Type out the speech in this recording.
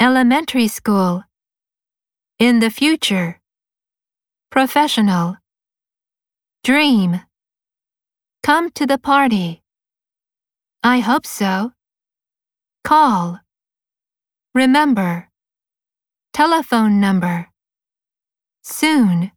elementary school, in the future, professional, dream, come to the party. I hope so. Call, remember, telephone number, soon.